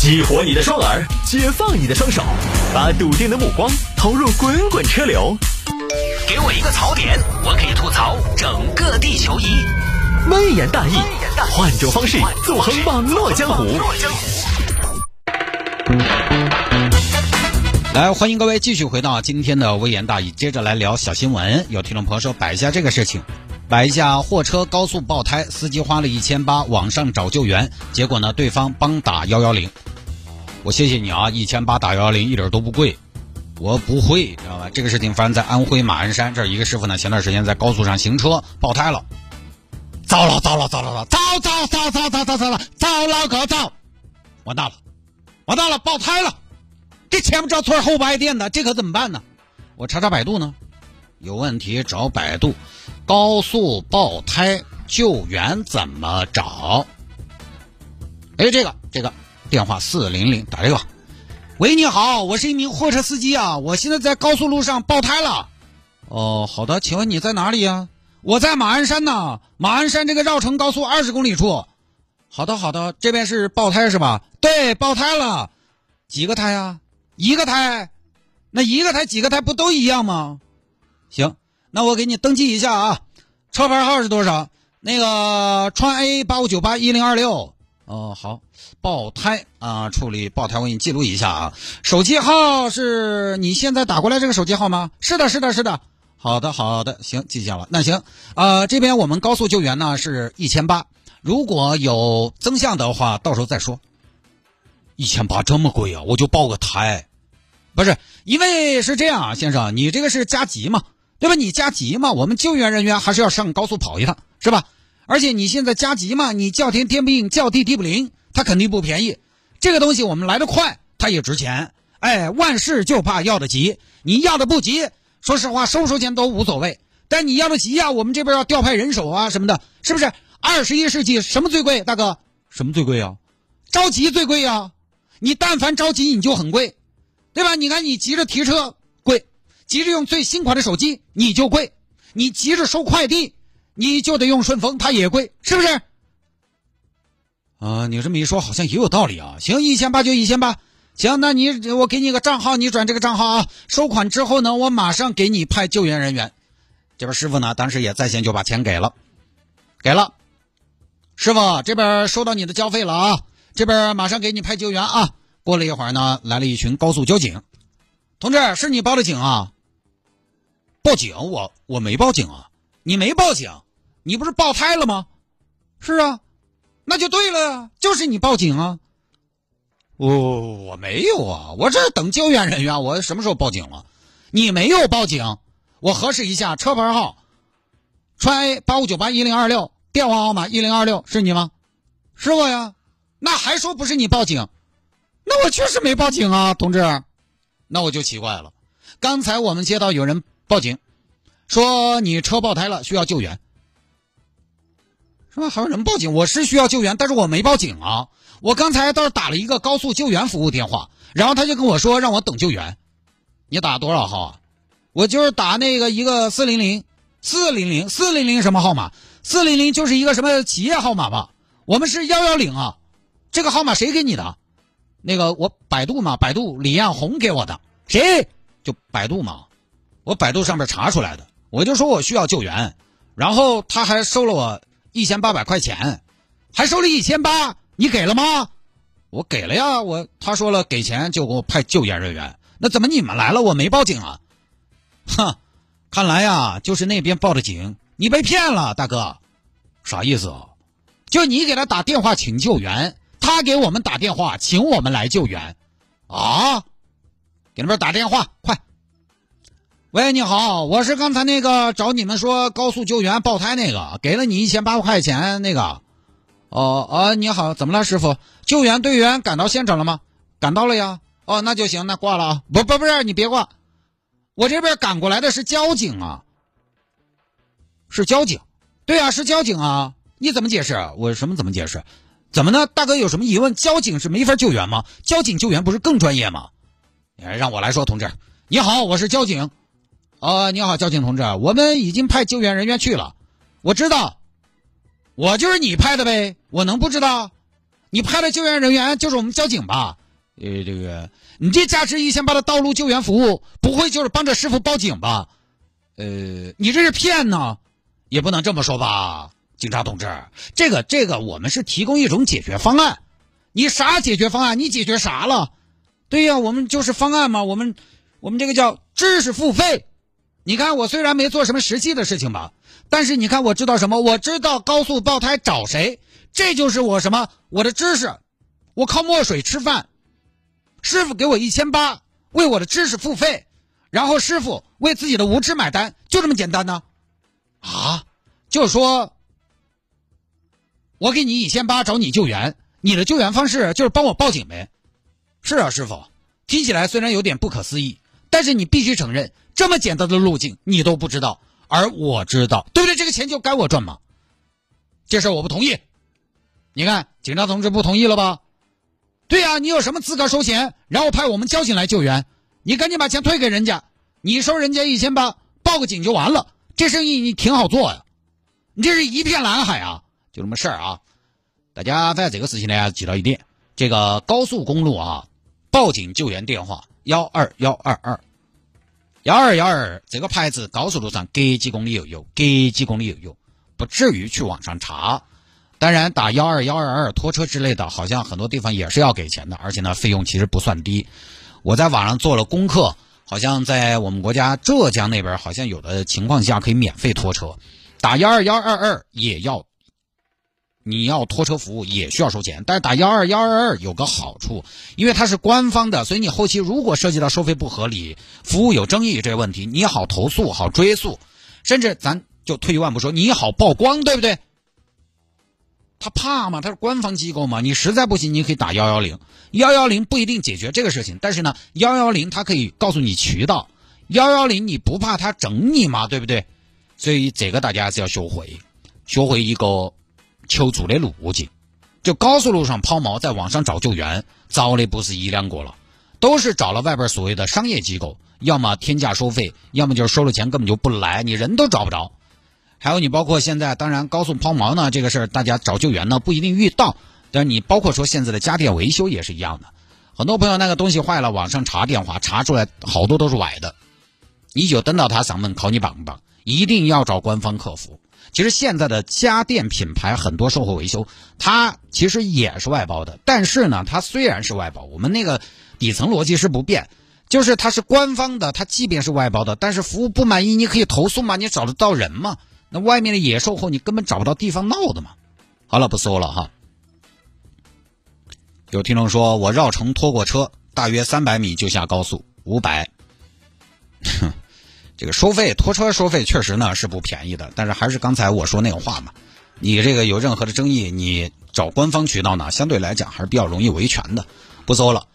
激活你的双耳，解放你的双手，把笃定的目光投入滚滚车流。给我一个槽点，我可以吐槽整个地球仪。微言大义，换种方式纵横网络江湖。来，欢迎各位继续回到今天的微言大义，接着来聊小新闻。有听众朋友说摆一下这个事情，摆一下货车高速爆胎，司机花了一千八网上找救援，结果呢对方帮打幺幺零。我谢谢你啊，一千八打幺幺零一点都不贵。我不会，知道吧？这个事情发生在安徽马鞍山，这一个师傅呢，前段时间在高速上行车爆胎了，糟了糟了糟了糟糟糟糟糟糟糟糟了，糟了个糟，完蛋了，完蛋了，爆胎了，这前不着村后不挨店的，这可怎么办呢？我查查百度呢，有问题找百度，高速爆胎救援怎么找？哎，这个这个电话四零零打这个。喂，你好，我是一名货车司机啊，我现在在高速路上爆胎了。哦，好的，请问你在哪里呀？我在马鞍山呢，马鞍山这个绕城高速二十公里处。好的，好的，这边是爆胎是吧？对，爆胎了，几个胎啊？一个胎，那一个胎几个胎不都一样吗？行，那我给你登记一下啊，车牌号是多少？那个川 A 八五九八一零二六。哦，好，爆胎啊，处理爆胎，我给你记录一下啊。手机号是你现在打过来这个手机号吗？是的，是的，是的。好的，好的，行，记下了。那行，呃，这边我们高速救援呢是一千八，如果有增项的话，到时候再说。一千八这么贵啊？我就爆个胎，不是，因为是这样啊，先生，你这个是加急嘛，对吧？你加急嘛，我们救援人员还是要上高速跑一趟，是吧？而且你现在加急嘛，你叫天天不应，叫地地不灵，它肯定不便宜。这个东西我们来得快，它也值钱。哎，万事就怕要的急，你要的不急，说实话收不收钱都无所谓。但你要的急呀，我们这边要调派人手啊什么的，是不是？二十一世纪什么最贵，大哥？什么最贵啊？着急最贵呀！你但凡着急你就很贵，对吧？你看你急着提车贵，急着用最新款的手机你就贵，你急着收快递。你就得用顺丰，它也贵，是不是？啊，你这么一说，好像也有道理啊。行，一千八就一千八。行，那你我给你个账号，你转这个账号啊。收款之后呢，我马上给你派救援人员。这边师傅呢，当时也在线就把钱给了，给了。师傅这边收到你的交费了啊，这边马上给你派救援啊。过了一会儿呢，来了一群高速交警，同志，是你报的警啊？报警？我我没报警啊，你没报警。你不是爆胎了吗？是啊，那就对了呀，就是你报警啊。我我没有啊，我这等救援人员，我什么时候报警了？你没有报警，我核实一下车牌号，川 A 八五九八一零二六，电话号码一零二六，是你吗？是我呀。那还说不是你报警？那我确实没报警啊，同志。那我就奇怪了，刚才我们接到有人报警，说你车爆胎了，需要救援。是吧？还有人报警？我是需要救援，但是我没报警啊！我刚才倒是打了一个高速救援服务电话，然后他就跟我说让我等救援。你打多少号啊？我就是打那个一个四零零四零零四零零什么号码？四零零就是一个什么企业号码吧？我们是幺幺零啊！这个号码谁给你的？那个我百度嘛，百度李彦宏给我的。谁？就百度嘛，我百度上面查出来的。我就说我需要救援，然后他还收了我。一千八百块钱，还收了一千八，你给了吗？我给了呀，我他说了给钱就给我派救援人员，那怎么你们来了我没报警啊？哼，看来呀就是那边报的警，你被骗了，大哥，啥意思啊？就你给他打电话请救援，他给我们打电话请我们来救援，啊？给那边打电话，快！喂，你好，我是刚才那个找你们说高速救援爆胎那个，给了你一千八百块钱那个。哦哦，你好，怎么了，师傅？救援队员赶到现场了吗？赶到了呀。哦，那就行，那挂了啊。不不不是，你别挂，我这边赶过来的是交警啊。是交警？对啊，是交警啊。你怎么解释？我什么怎么解释？怎么呢？大哥有什么疑问？交警是没法救援吗？交警救援不是更专业吗？让我来说，同志，你好，我是交警。哦，你好，交警同志，我们已经派救援人员去了。我知道，我就是你派的呗，我能不知道？你派的救援人员就是我们交警吧？呃，这个你这价值一千八的道路救援服务，不会就是帮着师傅报警吧？呃，你这是骗呢？也不能这么说吧，警察同志，这个这个我们是提供一种解决方案。你啥解决方案？你解决啥了？对呀，我们就是方案嘛，我们我们这个叫知识付费。你看，我虽然没做什么实际的事情吧，但是你看，我知道什么？我知道高速爆胎找谁，这就是我什么？我的知识，我靠墨水吃饭。师傅给我一千八，为我的知识付费，然后师傅为自己的无知买单，就这么简单呢？啊，就是说，我给你一千八找你救援，你的救援方式就是帮我报警呗？是啊，师傅，听起来虽然有点不可思议，但是你必须承认。这么简单的路径你都不知道，而我知道，对不对？这个钱就该我赚嘛。这事我不同意。你看，警察同志不同意了吧？对呀，你有什么资格收钱，然后派我们交警来救援？你赶紧把钱退给人家，你收人家一千八，报个警就完了。这生意你挺好做呀。你这是一片蓝海啊，就这么事儿啊。大家在这个事情呢，记到一点：这个高速公路啊，报警救援电话幺二幺二二。幺二幺二这个牌子，高速路上隔几公里又有，隔几公里又有，不至于去网上查。当然，打幺二幺二二拖车之类的，好像很多地方也是要给钱的，而且呢，费用其实不算低。我在网上做了功课，好像在我们国家浙江那边，好像有的情况下可以免费拖车。打幺二幺二二也要。你要拖车服务也需要收钱，但是打幺二幺二二有个好处，因为它是官方的，所以你后期如果涉及到收费不合理、服务有争议这些问题，你好投诉、好追诉，甚至咱就退一万步说，你好曝光，对不对？他怕吗？他是官方机构嘛？你实在不行，你可以打幺幺零，幺幺零不一定解决这个事情，但是呢，幺幺零它可以告诉你渠道，幺幺零你不怕他整你吗？对不对？所以这个大家还是要学会，学会一个。求助的路径，就高速路上抛锚，在网上找救援，找的不是一两个了，都是找了外边所谓的商业机构，要么天价收费，要么就是收了钱根本就不来，你人都找不着。还有你包括现在，当然高速抛锚呢，这个事儿大家找救援呢不一定遇到，但是你包括说现在的家电维修也是一样的，很多朋友那个东西坏了，网上查电话查出来好多都是歪的，你就等到他上门考你棒棒，一定要找官方客服。其实现在的家电品牌很多售后维修，它其实也是外包的。但是呢，它虽然是外包，我们那个底层逻辑是不变，就是它是官方的。它即便是外包的，但是服务不满意，你可以投诉嘛，你找得到人嘛？那外面的野售后，你根本找不到地方闹的嘛。好了，不说了哈。有听众说我绕城拖过车，大约三百米就下高速，五百。这个收费拖车收费确实呢是不便宜的，但是还是刚才我说那个话嘛，你这个有任何的争议，你找官方渠道呢，相对来讲还是比较容易维权的，不搜了。